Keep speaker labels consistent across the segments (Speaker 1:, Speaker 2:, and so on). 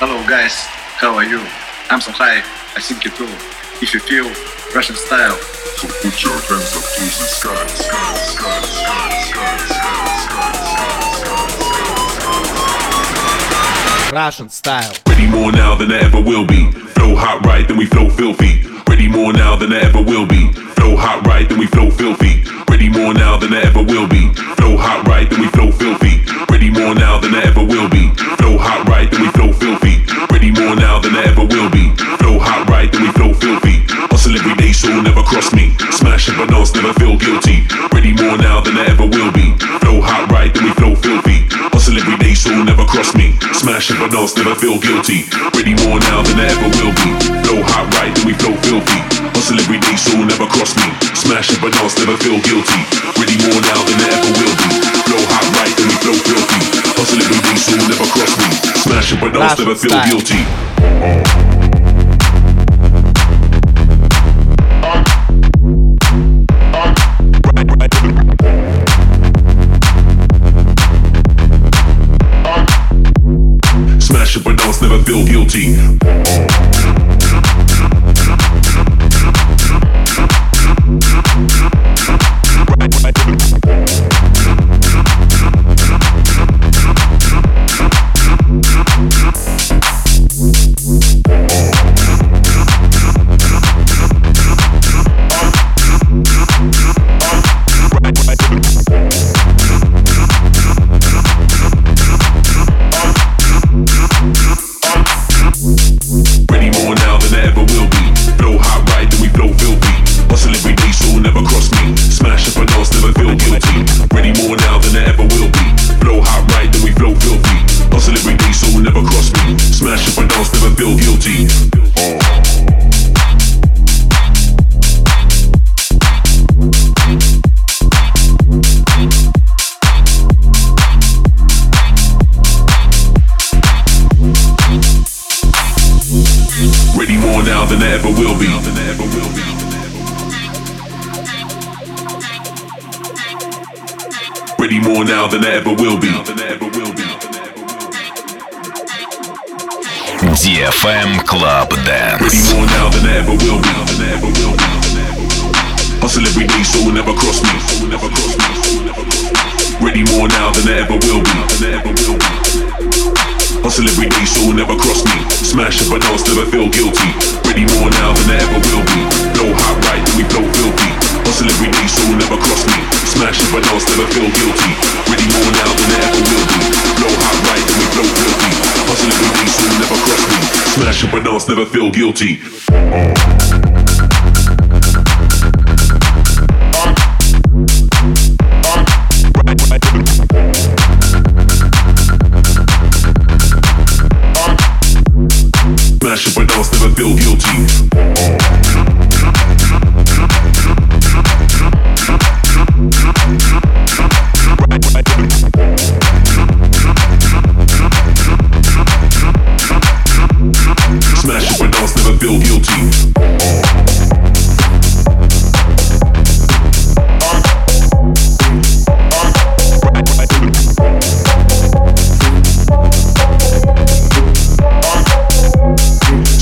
Speaker 1: Hello guys, how are you? I'm so high, I think you too. If you feel Russian style,
Speaker 2: so put your hands up to the sky, sky, sky, sky, sky, sky,
Speaker 3: Russian style.
Speaker 4: Ready more now than I ever will be. Flow hot right, then we flow filthy. Ready more now than I ever will be. Flow hot right, then we flow filthy. Ready more now than I ever will be. Flow hot right, then we flow filthy. Ready more now than I ever will be. Flow hot right, then we flow filthy. Ready more now than I ever will be. Flow hot right, then we flow filthy. Hustle every day, so never cross me. Smashing but never feel guilty. Ready more now than I ever will be. So never cross me. Smashing but never feel guilty. Ready more now than I ever will be. Flow hot right, then we flow filthy. Hustle every day, so never cross me. Smash Smashing but never feel guilty. Ready more now than I ever will be. Flow hot right, then we flow filthy. Hustle every day, so never cross me. Smash Smashing but never feel guilty. Uh, feel guilty.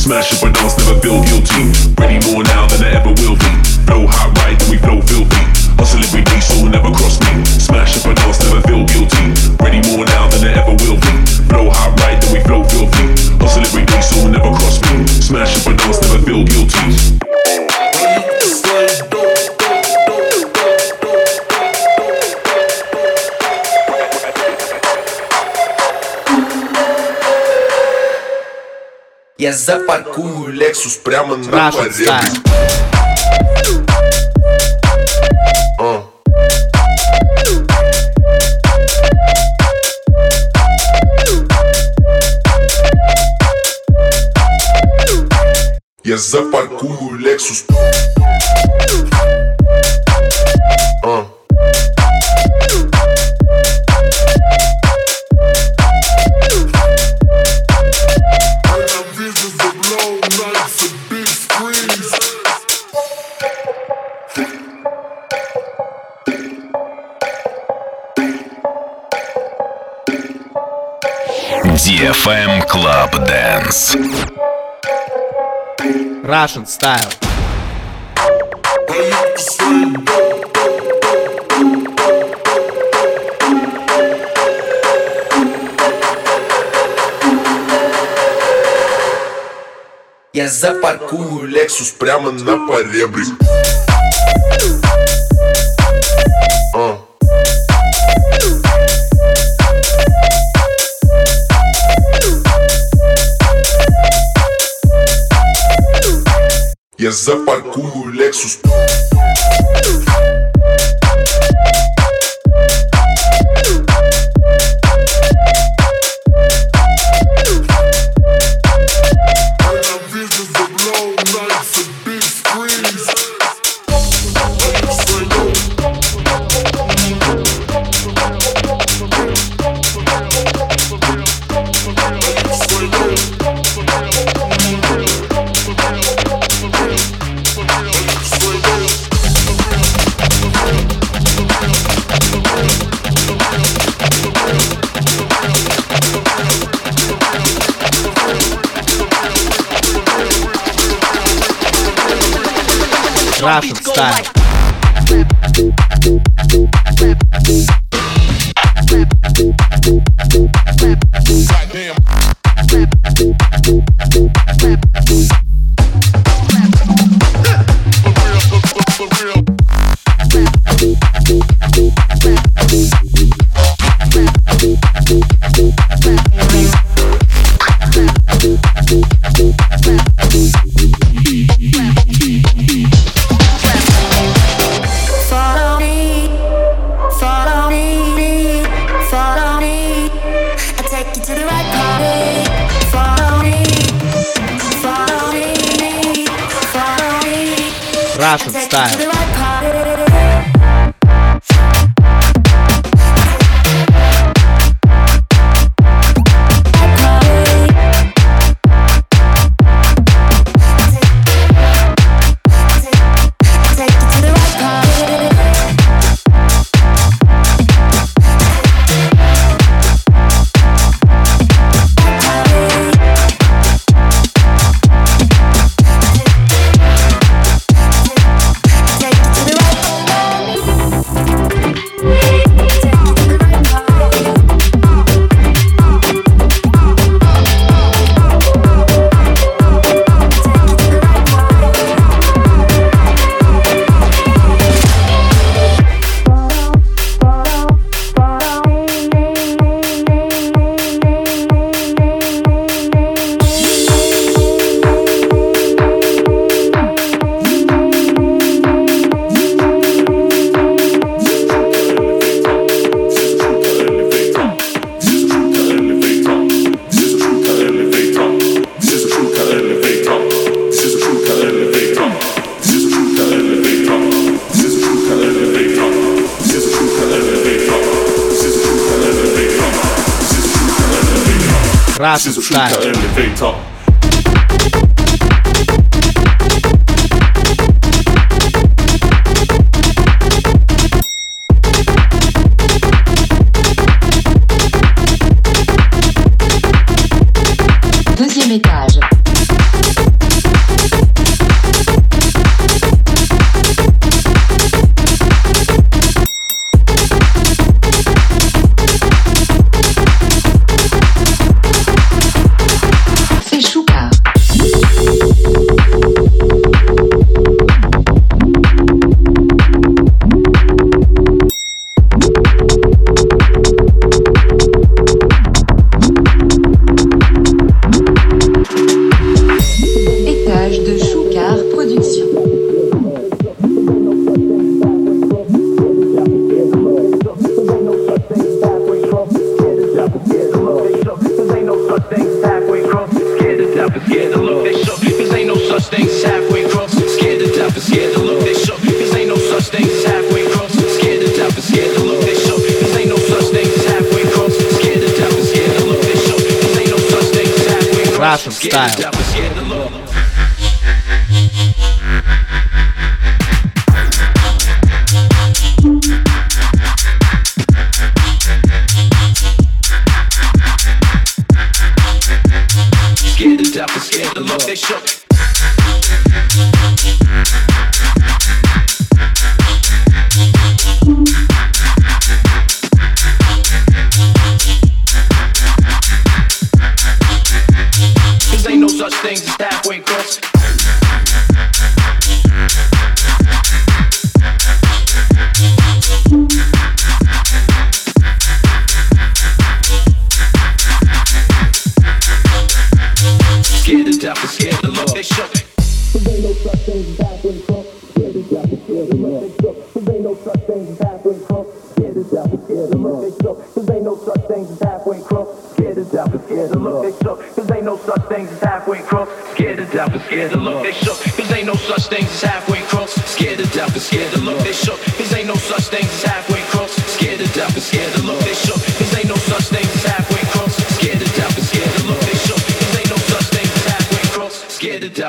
Speaker 4: Smash up and never feel guilty.
Speaker 5: Я запаркую Lexus прямо на паре. Я запаркую
Speaker 6: Lexus. Dance.
Speaker 3: Russian Style.
Speaker 5: Я запаркую Lexus прямо на поребрик. Minhas aparculo, Lexus
Speaker 3: some style.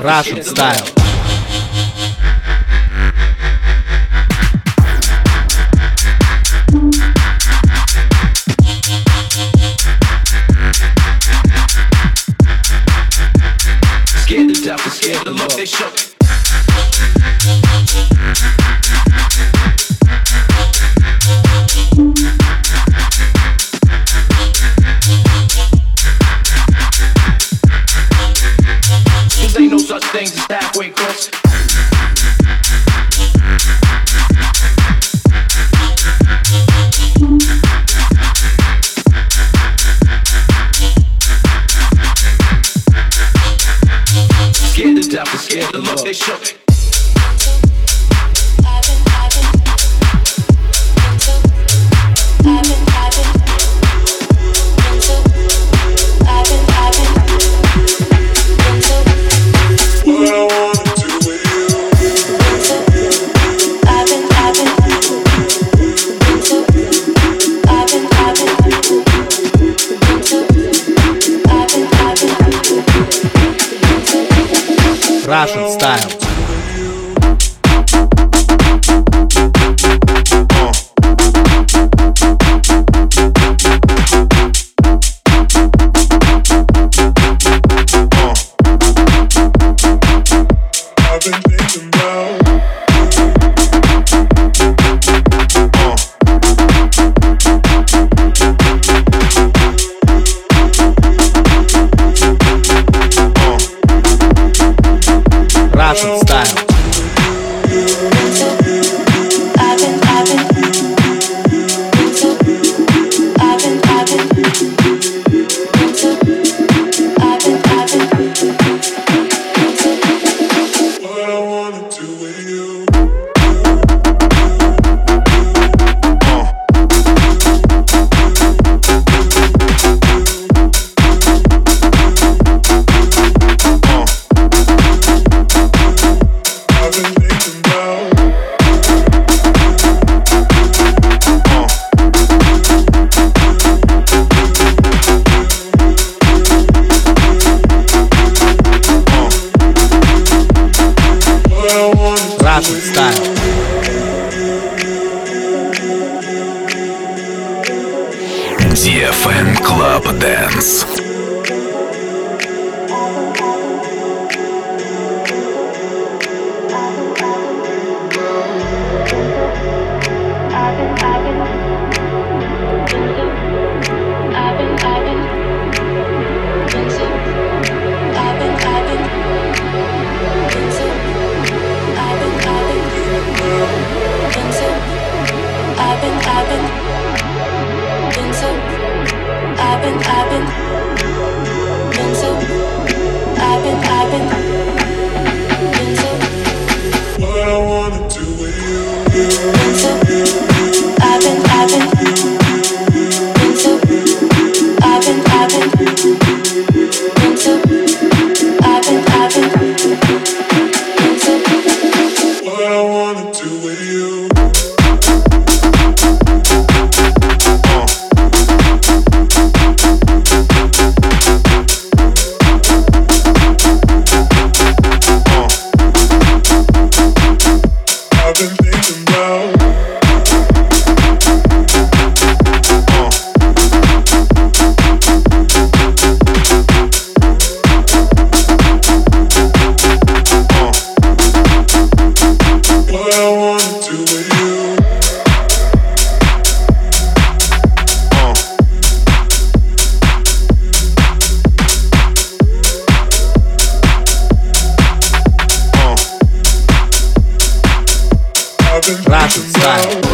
Speaker 3: Russian
Speaker 7: scared to
Speaker 3: style. Classic style.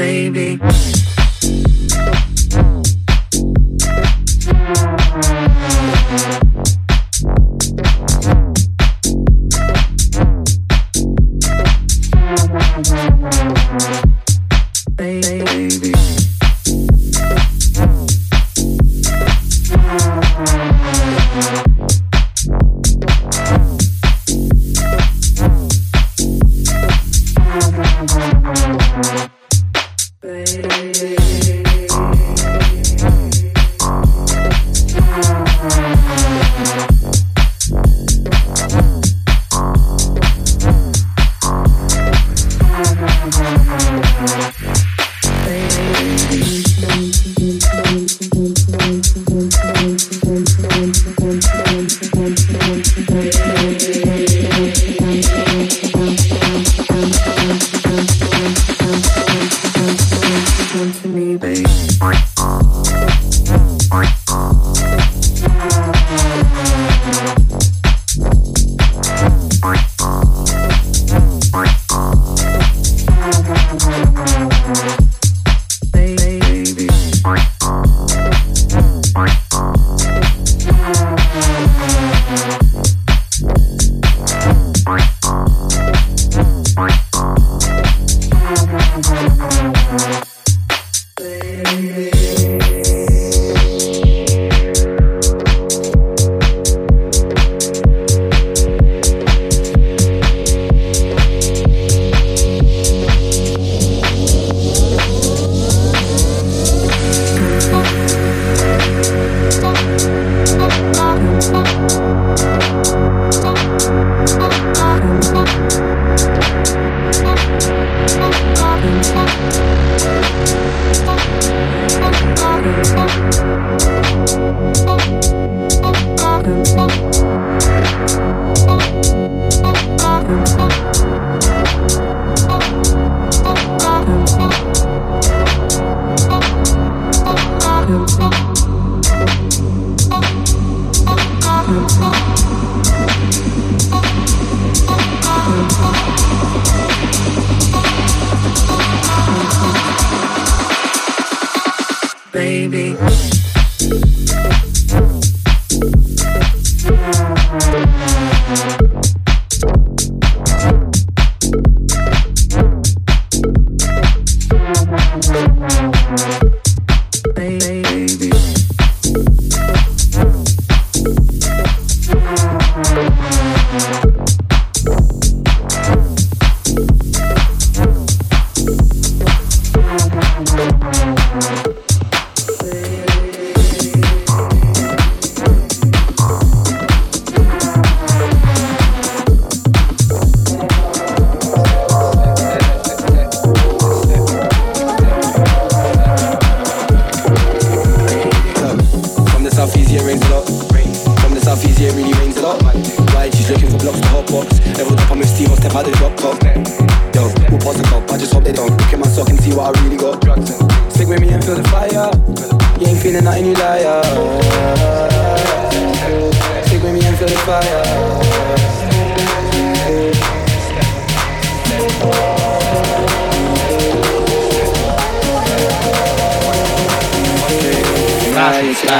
Speaker 8: baby.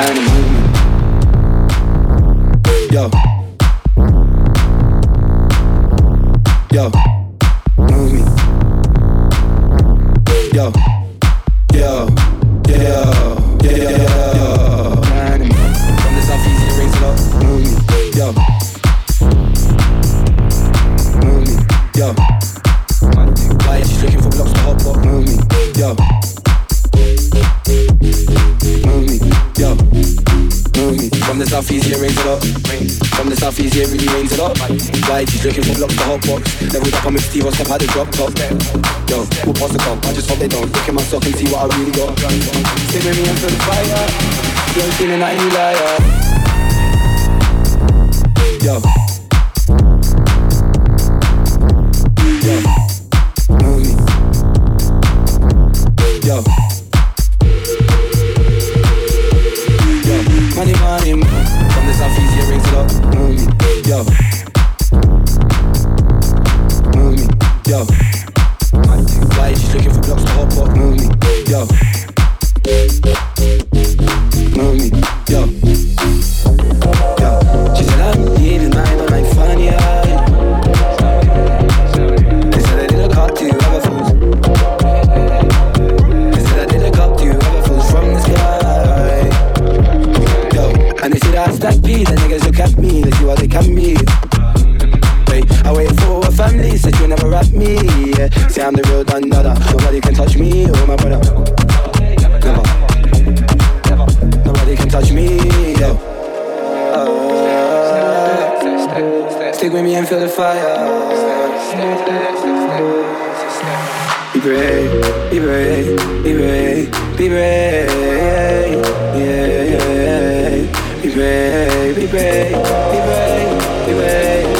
Speaker 9: time. Stick with me and feel the fire. Be brave, be brave, be brave, be brave. Yeah, yeah. Be brave, be brave, be brave, be brave.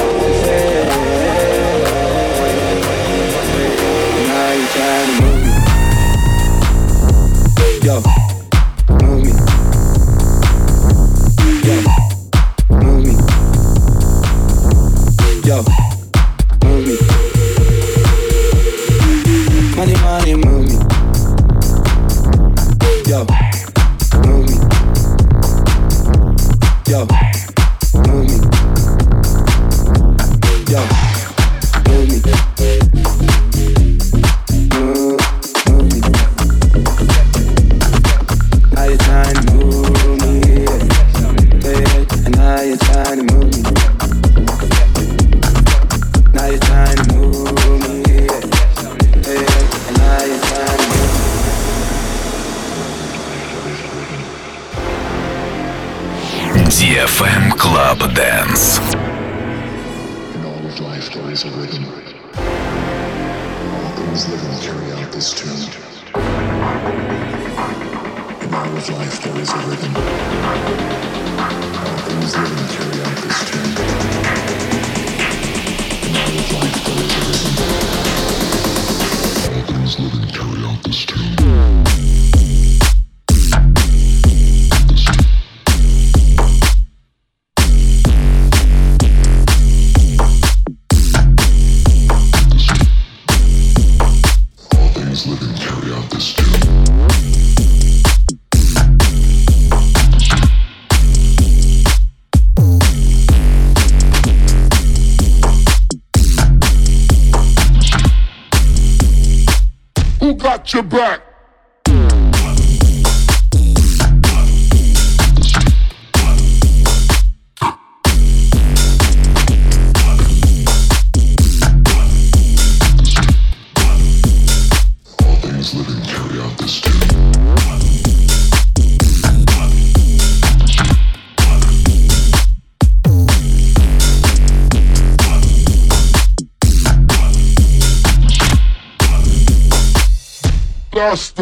Speaker 5: Got your back.
Speaker 2: That's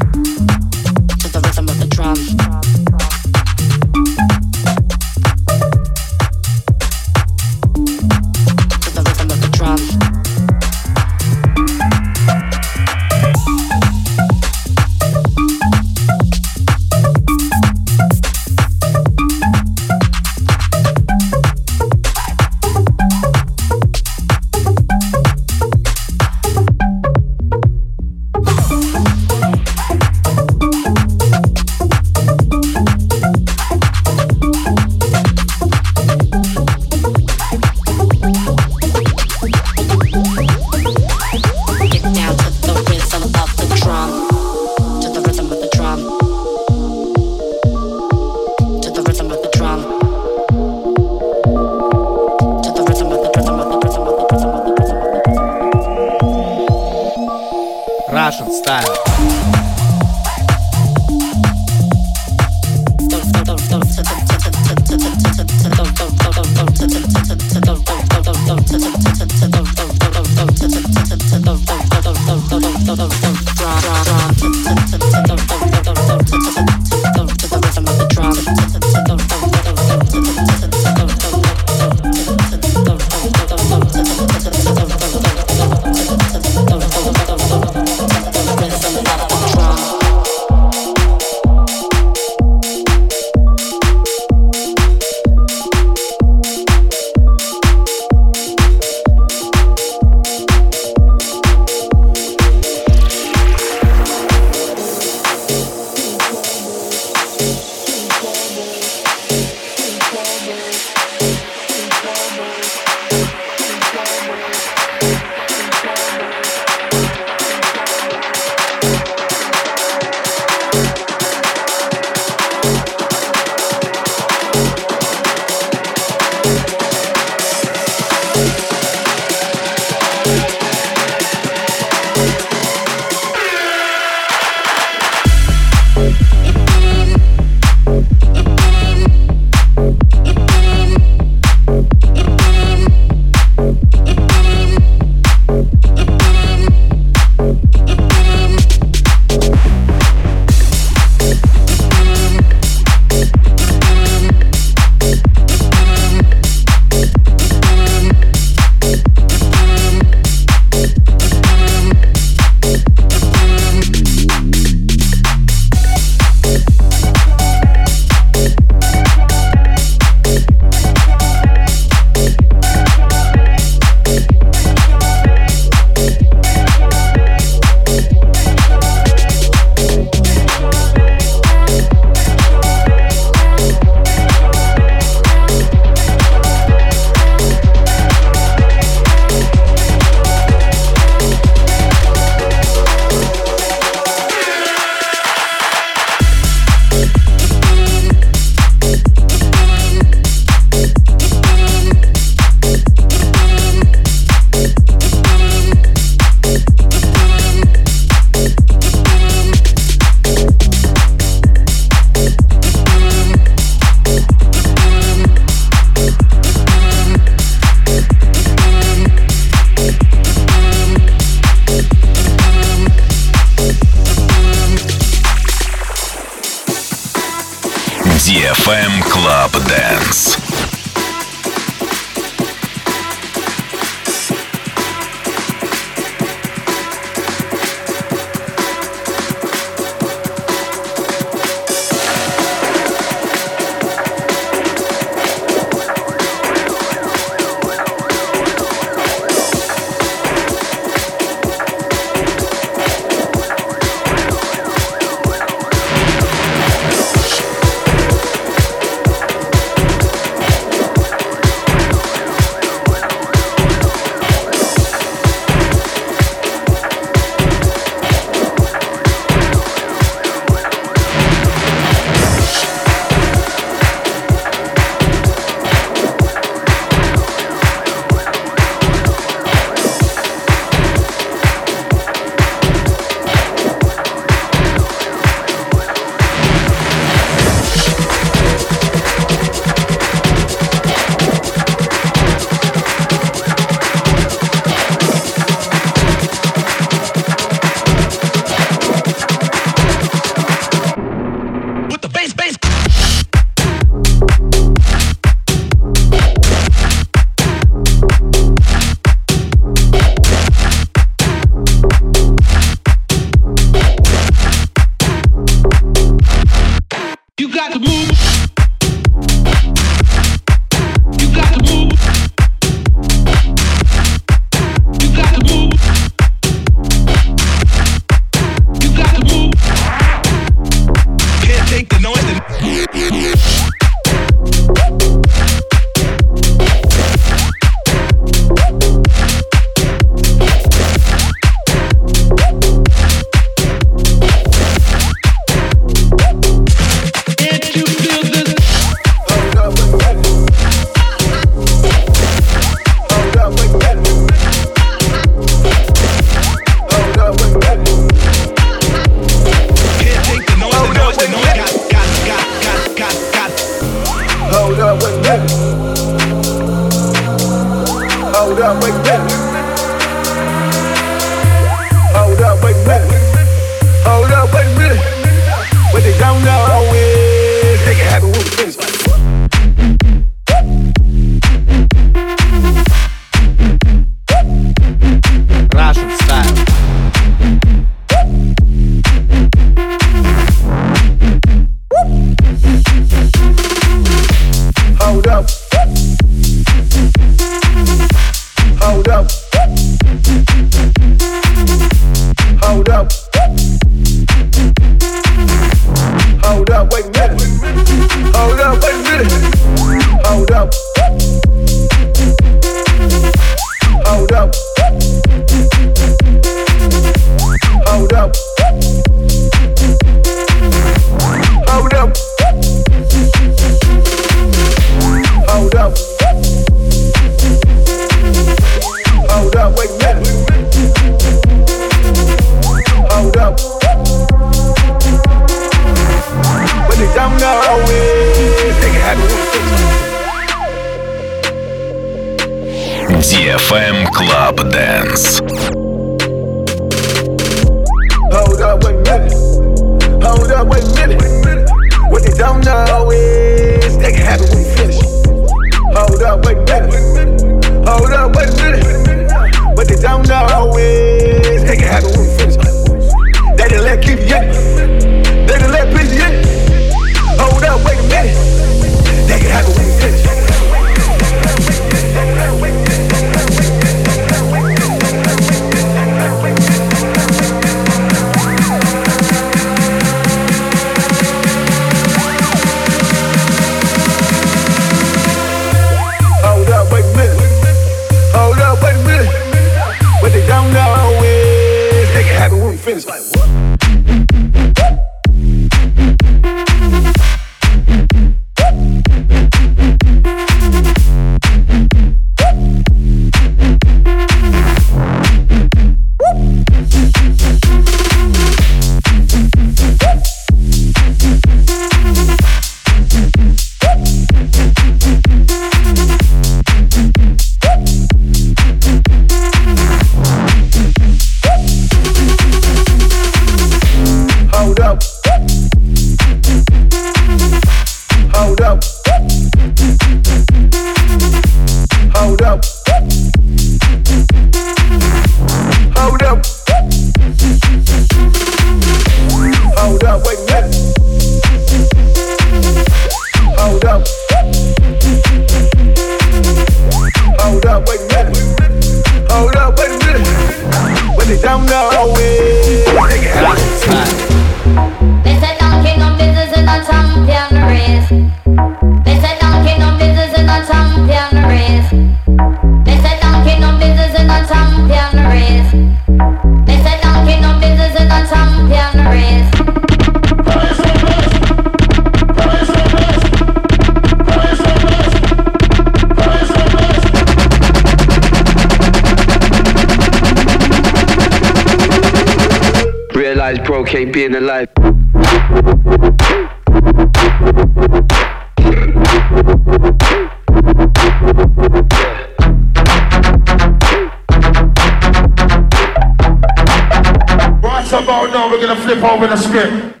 Speaker 10: on, we're gonna flip over the script.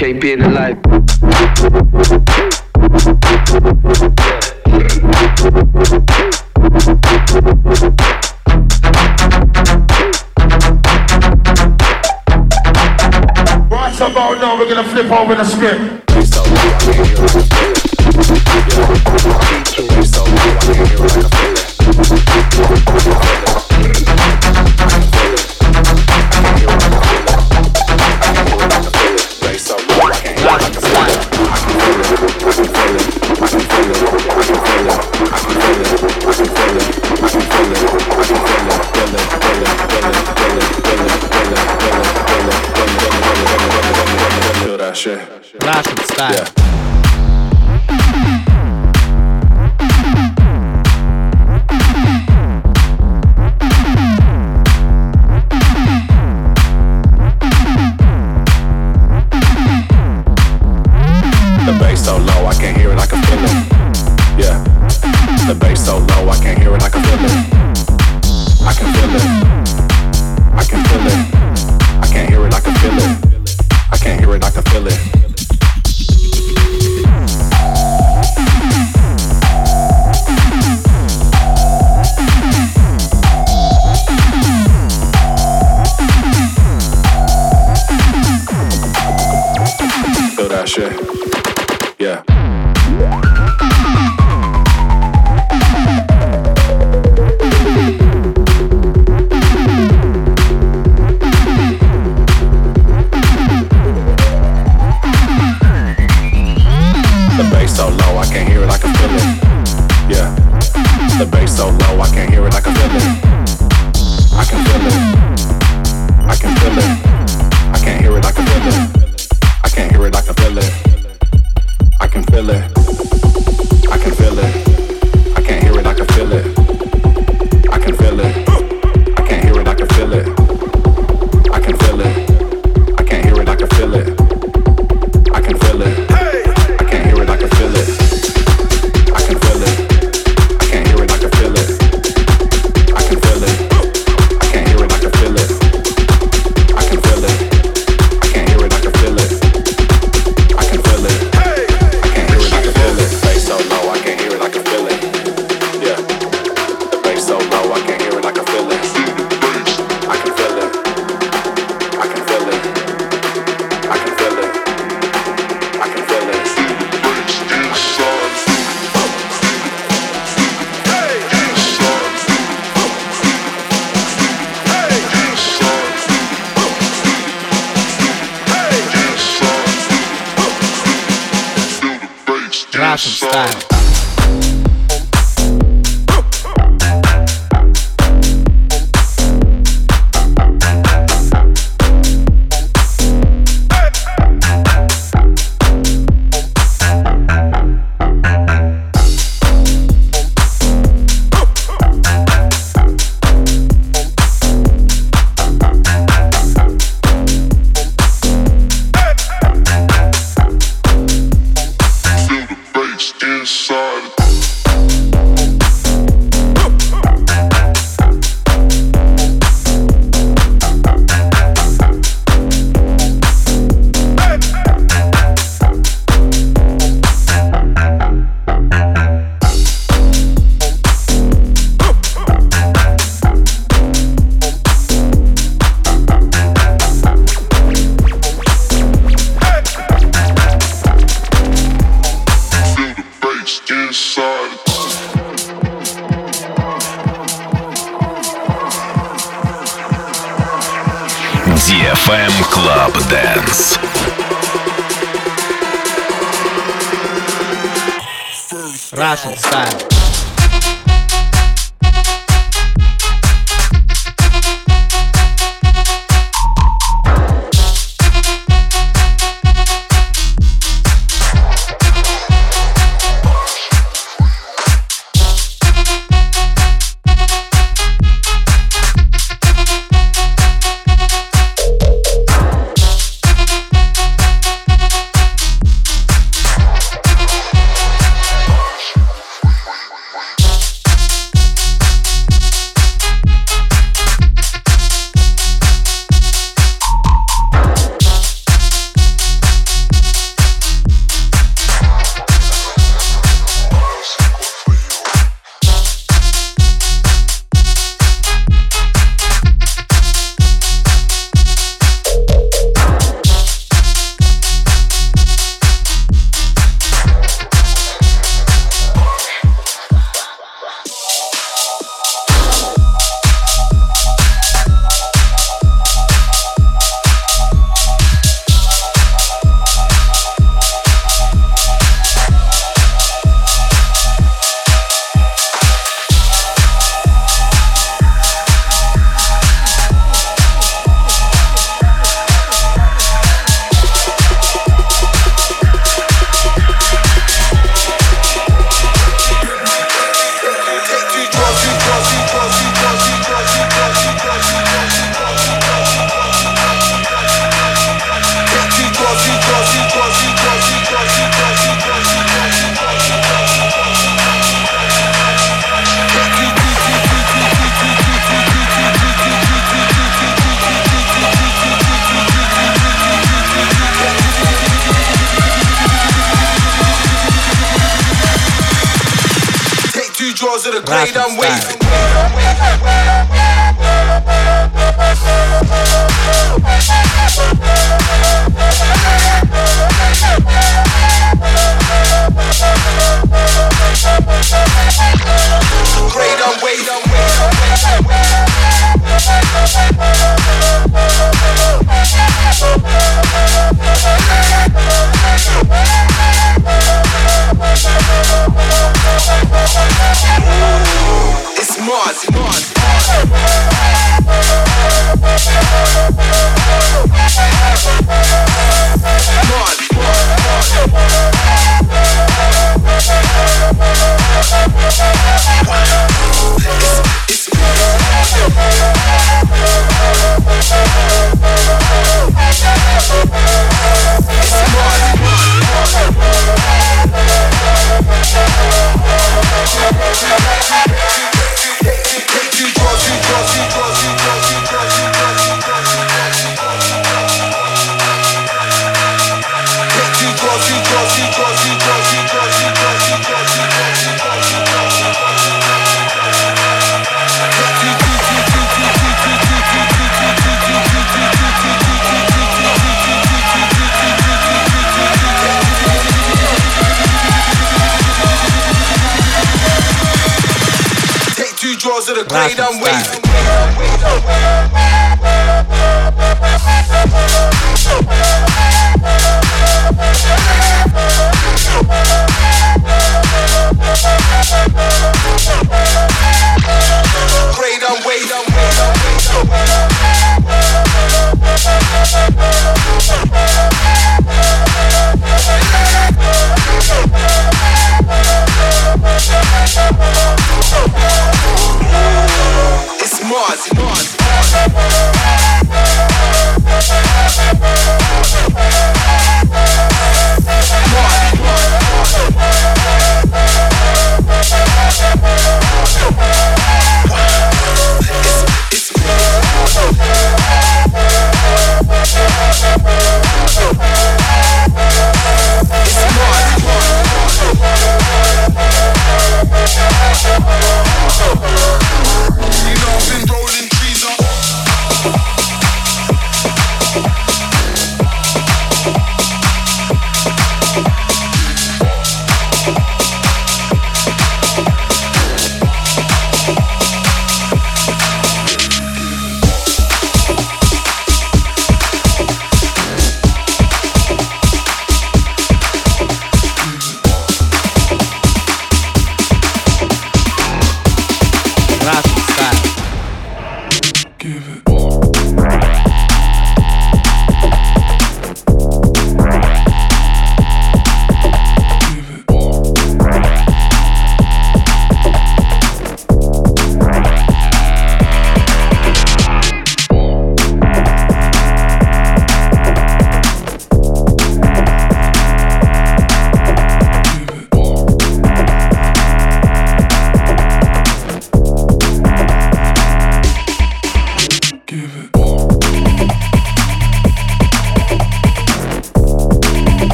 Speaker 11: can't be in
Speaker 9: the life.
Speaker 10: Right about now, we're gonna flip over the script.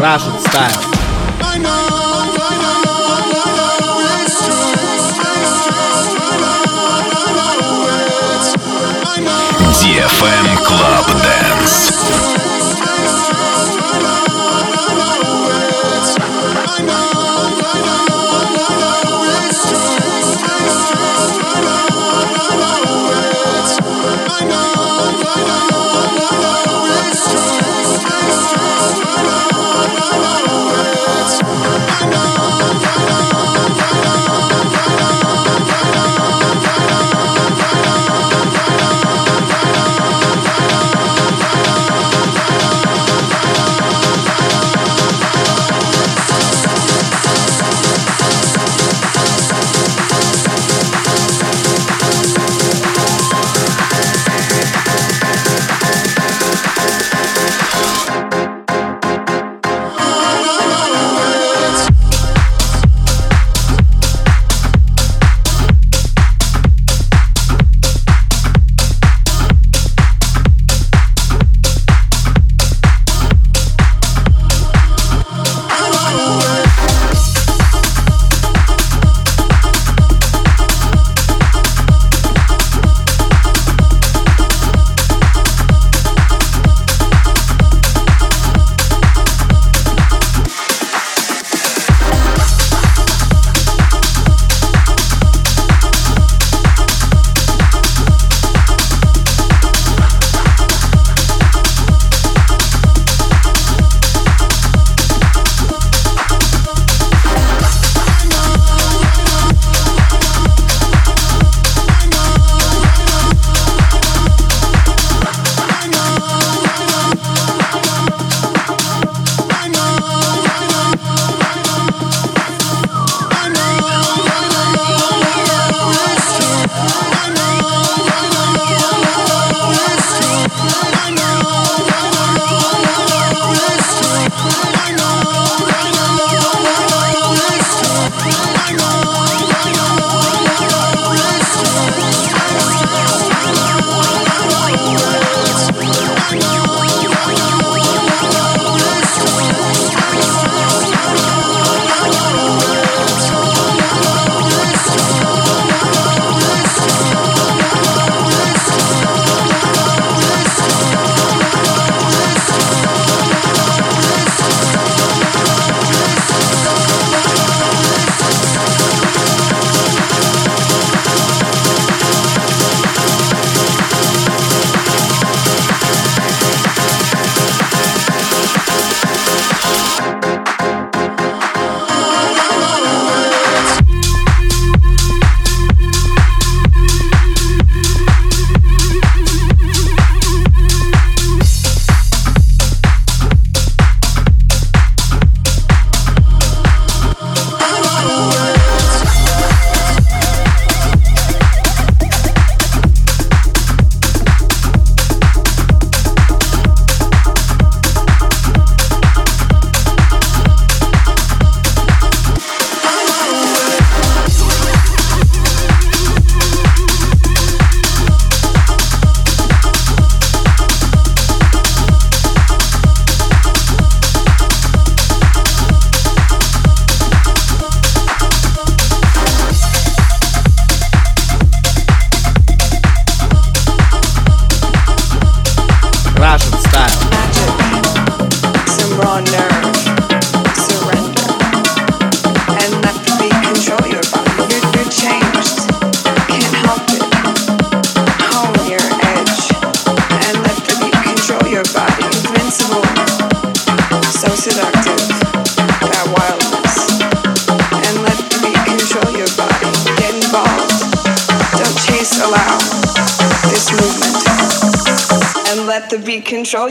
Speaker 3: Russian style.
Speaker 12: DFM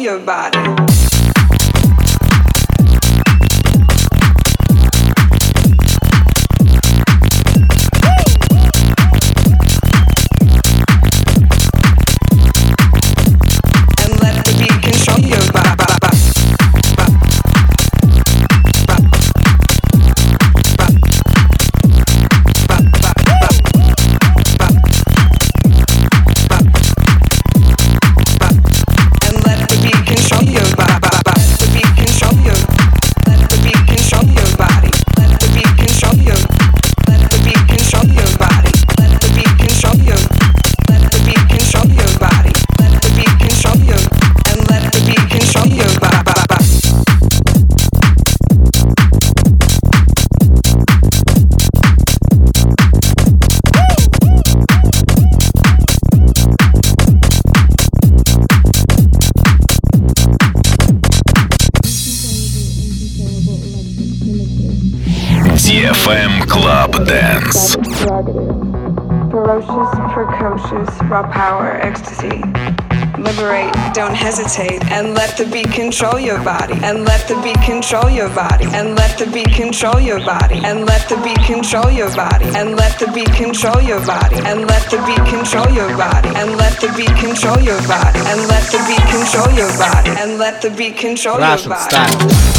Speaker 13: your body.
Speaker 6: Club Dance.
Speaker 12: Ferocious, precocious, raw power, ecstasy. Liberate, don't hesitate, and let the beat control your body. And let the beat control your body. And let the beat control your body. And let the beat control your body. And let the beat control your body. And let the beat control your body. And let the beat control your body. And let the beat control your body. And let the beat control your
Speaker 3: Russian
Speaker 12: body.